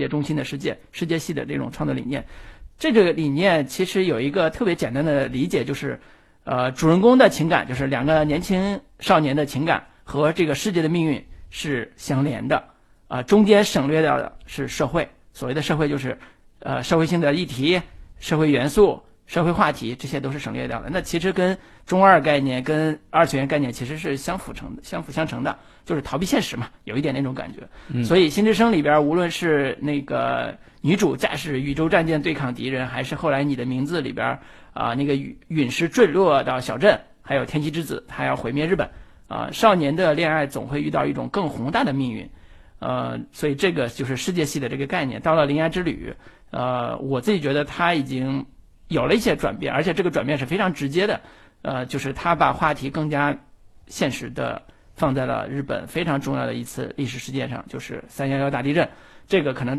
界中心的世界，世界系的这种创作理念。这个理念其实有一个特别简单的理解，就是呃，主人公的情感，就是两个年轻少年的情感和这个世界的命运是相连的啊，中间省略掉的是社会。所谓的社会就是呃社会性的议题、社会元素。社会话题这些都是省略掉的。那其实跟中二概念、跟二次元概念其实是相辅成的、相辅相成的，就是逃避现实嘛，有一点那种感觉。所以《新之声》里边，无论是那个女主驾驶宇宙战舰对抗敌人，还是后来你的名字里边啊那个陨陨石坠落到小镇，还有天气之子他要毁灭日本啊，少年的恋爱总会遇到一种更宏大的命运。呃，所以这个就是世界系的这个概念。到了《铃芽之旅》，呃，我自己觉得他已经。有了一些转变，而且这个转变是非常直接的，呃，就是他把话题更加现实的放在了日本非常重要的一次历史事件上，就是三幺幺大地震。这个可能大。